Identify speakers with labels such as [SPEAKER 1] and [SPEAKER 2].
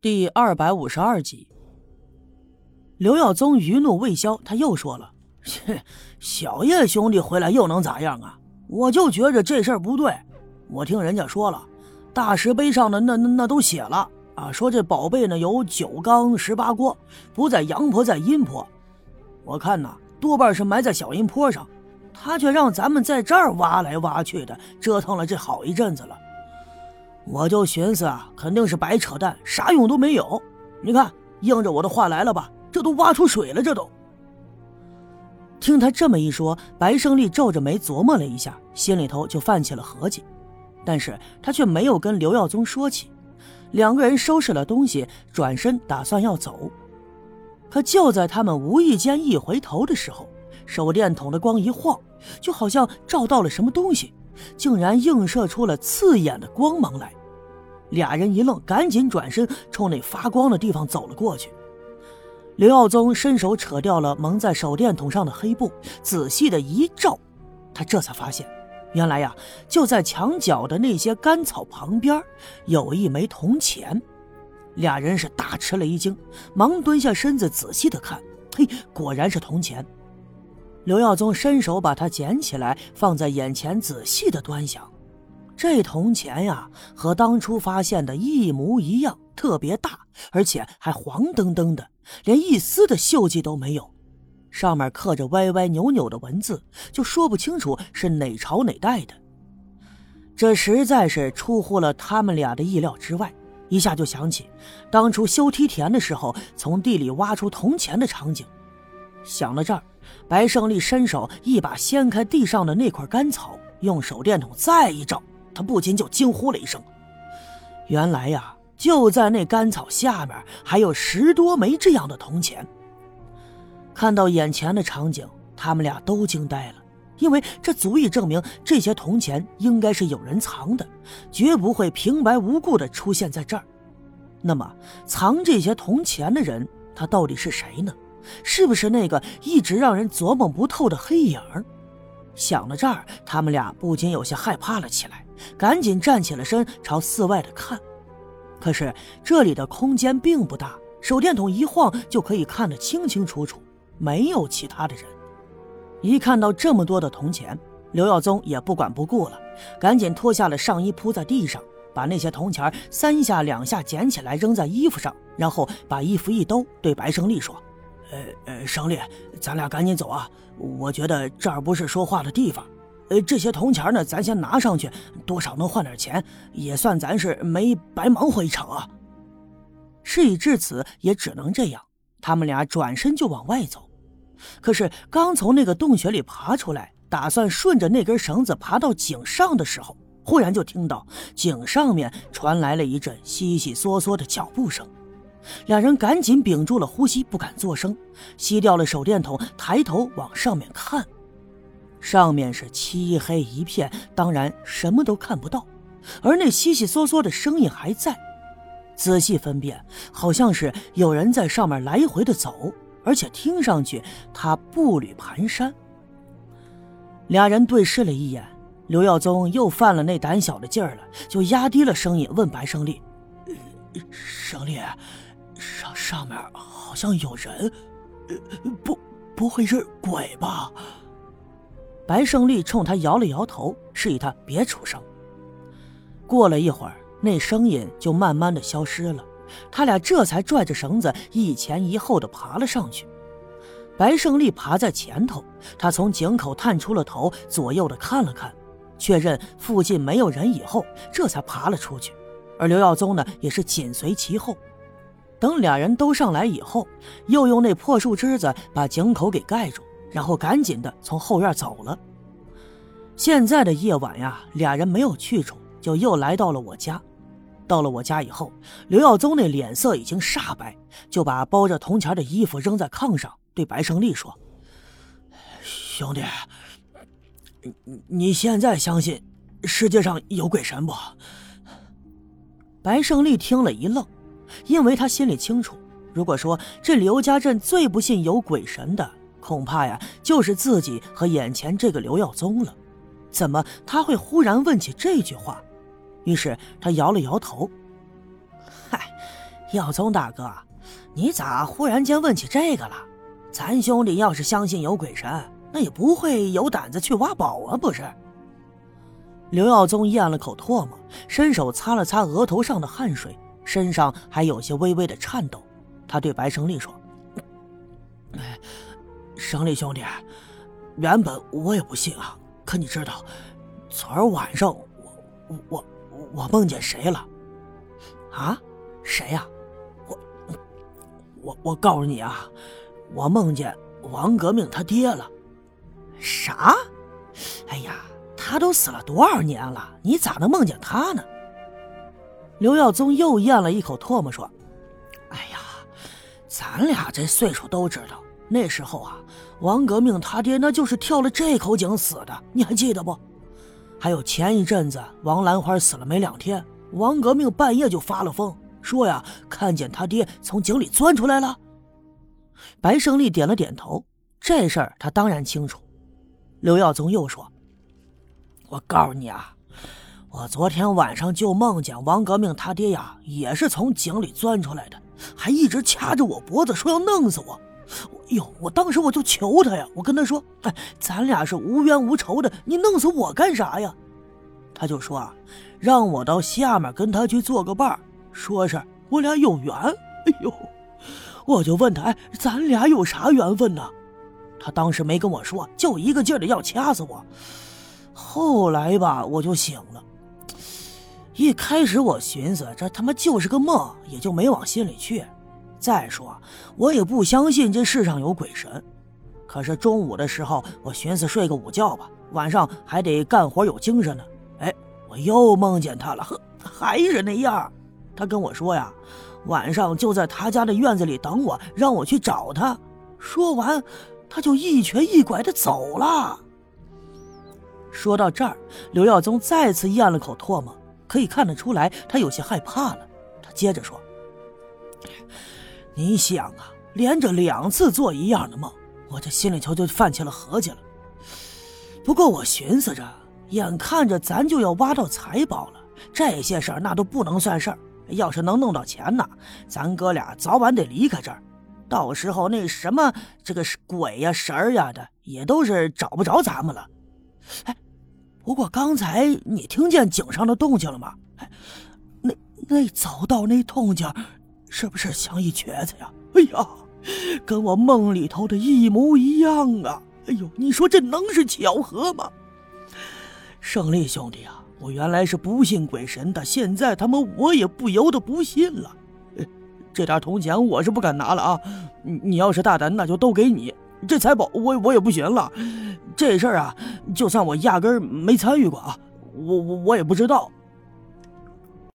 [SPEAKER 1] 第二百五十二集，刘耀宗余怒未消，他又说了：“切，小叶兄弟回来又能咋样啊？我就觉着这事儿不对。我听人家说了，大石碑上的那那那都写了啊，说这宝贝呢有九缸十八锅，不在阳坡，在阴坡。我看呐，多半是埋在小阴坡上，他却让咱们在这儿挖来挖去的，折腾了这好一阵子了。”我就寻思啊，肯定是白扯淡，啥用都没有。你看，应着我的话来了吧？这都挖出水了，这都。听他这么一说，白胜利皱着眉琢磨了一下，心里头就泛起了合计，但是他却没有跟刘耀宗说起。两个人收拾了东西，转身打算要走，可就在他们无意间一回头的时候，手电筒的光一晃，就好像照到了什么东西，竟然映射出了刺眼的光芒来。俩人一愣，赶紧转身冲那发光的地方走了过去。刘耀宗伸手扯掉了蒙在手电筒上的黑布，仔细的一照，他这才发现，原来呀，就在墙角的那些干草旁边，有一枚铜钱。俩人是大吃了一惊，忙蹲下身子仔细的看，嘿，果然是铜钱。刘耀宗伸手把它捡起来，放在眼前，仔细的端详。这铜钱呀，和当初发现的一模一样，特别大，而且还黄澄澄的，连一丝的锈迹都没有。上面刻着歪歪扭扭的文字，就说不清楚是哪朝哪代的。这实在是出乎了他们俩的意料之外，一下就想起当初修梯田的时候，从地里挖出铜钱的场景。想到这儿，白胜利伸手一把掀开地上的那块干草，用手电筒再一照。他不禁就惊呼了一声：“原来呀，就在那干草下面还有十多枚这样的铜钱。”看到眼前的场景，他们俩都惊呆了，因为这足以证明这些铜钱应该是有人藏的，绝不会平白无故的出现在这儿。那么，藏这些铜钱的人，他到底是谁呢？是不是那个一直让人琢磨不透的黑影？想到这儿，他们俩不禁有些害怕了起来。赶紧站起了身，朝寺外的看。可是这里的空间并不大，手电筒一晃就可以看得清清楚楚，没有其他的人。一看到这么多的铜钱，刘耀宗也不管不顾了，赶紧脱下了上衣铺在地上，把那些铜钱三下两下捡起来扔在衣服上，然后把衣服一兜，对白胜利说：“呃呃，胜利，咱俩赶紧走啊！我觉得这儿不是说话的地方。”呃，这些铜钱呢，咱先拿上去，多少能换点钱，也算咱是没白忙活一场啊。事已至此，也只能这样。他们俩转身就往外走，可是刚从那个洞穴里爬出来，打算顺着那根绳子爬到井上的时候，忽然就听到井上面传来了一阵悉悉嗦嗦的脚步声。两人赶紧屏住了呼吸，不敢作声，熄掉了手电筒，抬头往上面看。上面是漆黑一片，当然什么都看不到，而那悉悉嗦嗦的声音还在。仔细分辨，好像是有人在上面来回的走，而且听上去他步履蹒跚。俩人对视了一眼，刘耀宗又犯了那胆小的劲儿了，就压低了声音问白胜利：“胜利，上上面好像有人，不，不会是鬼吧？”白胜利冲他摇了摇头，示意他别出声。过了一会儿，那声音就慢慢的消失了。他俩这才拽着绳子一前一后的爬了上去。白胜利爬在前头，他从井口探出了头，左右的看了看，确认附近没有人以后，这才爬了出去。而刘耀宗呢，也是紧随其后。等俩人都上来以后，又用那破树枝子把井口给盖住。然后赶紧的从后院走了。现在的夜晚呀，俩人没有去处，就又来到了我家。到了我家以后，刘耀宗那脸色已经煞白，就把包着铜钱的衣服扔在炕上，对白胜利说：“兄弟，你你现在相信世界上有鬼神不？”白胜利听了一愣，因为他心里清楚，如果说这刘家镇最不信有鬼神的。恐怕呀，就是自己和眼前这个刘耀宗了。怎么他会忽然问起这句话？于是他摇了摇头：“嗨，耀宗大哥，你咋忽然间问起这个了？咱兄弟要是相信有鬼神，那也不会有胆子去挖宝啊，不是？刘耀宗咽了口唾沫，伸手擦了擦额头上的汗水，身上还有些微微的颤抖。他对白胜利说：“哎，胜利兄弟，原本我也不信啊，可你知道，昨儿晚上我我我我梦见谁了？啊？谁呀？我我我告诉你啊，我梦见王革命他爹了。啥？哎呀！”他都死了多少年了？你咋能梦见他呢？刘耀宗又咽了一口唾沫，说：“哎呀，咱俩这岁数都知道，那时候啊，王革命他爹那就是跳了这口井死的，你还记得不？还有前一阵子王兰花死了没两天，王革命半夜就发了疯，说呀看见他爹从井里钻出来了。”白胜利点了点头，这事儿他当然清楚。刘耀宗又说。我告诉你啊，我昨天晚上就梦见王革命他爹呀，也是从井里钻出来的，还一直掐着我脖子说要弄死我。哟，我当时我就求他呀，我跟他说：“哎，咱俩是无冤无仇的，你弄死我干啥呀？”他就说啊，让我到下面跟他去做个伴说是我俩有缘。哎呦，我就问他：“哎，咱俩有啥缘分呢？”他当时没跟我说，就一个劲儿的要掐死我。后来吧，我就醒了。一开始我寻思这他妈就是个梦，也就没往心里去。再说我也不相信这世上有鬼神。可是中午的时候，我寻思睡个午觉吧，晚上还得干活有精神呢。哎，我又梦见他了，呵，还是那样。他跟我说呀，晚上就在他家的院子里等我，让我去找他。说完，他就一瘸一拐的走了。说到这儿，刘耀宗再次咽了口唾沫，可以看得出来他有些害怕了。他接着说：“你想啊，连着两次做一样的梦，我这心里头就泛起了合计了。不过我寻思着，眼看着咱就要挖到财宝了，这些事儿那都不能算事儿。要是能弄到钱呢，咱哥俩早晚得离开这儿，到时候那什么这个鬼呀、神儿呀的，也都是找不着咱们了。哎。”不过刚才你听见井上的动静了吗？那那走道那动静，是不是像一瘸子呀？哎呀，跟我梦里头的一模一样啊！哎呦，你说这能是巧合吗？胜利兄弟啊，我原来是不信鬼神的，现在他妈我也不由得不信了。这点铜钱我是不敢拿了啊！你你要是大胆，那就都给你。这财宝我我也不寻了，这事儿啊，就算我压根儿没参与过啊，我我我也不知道。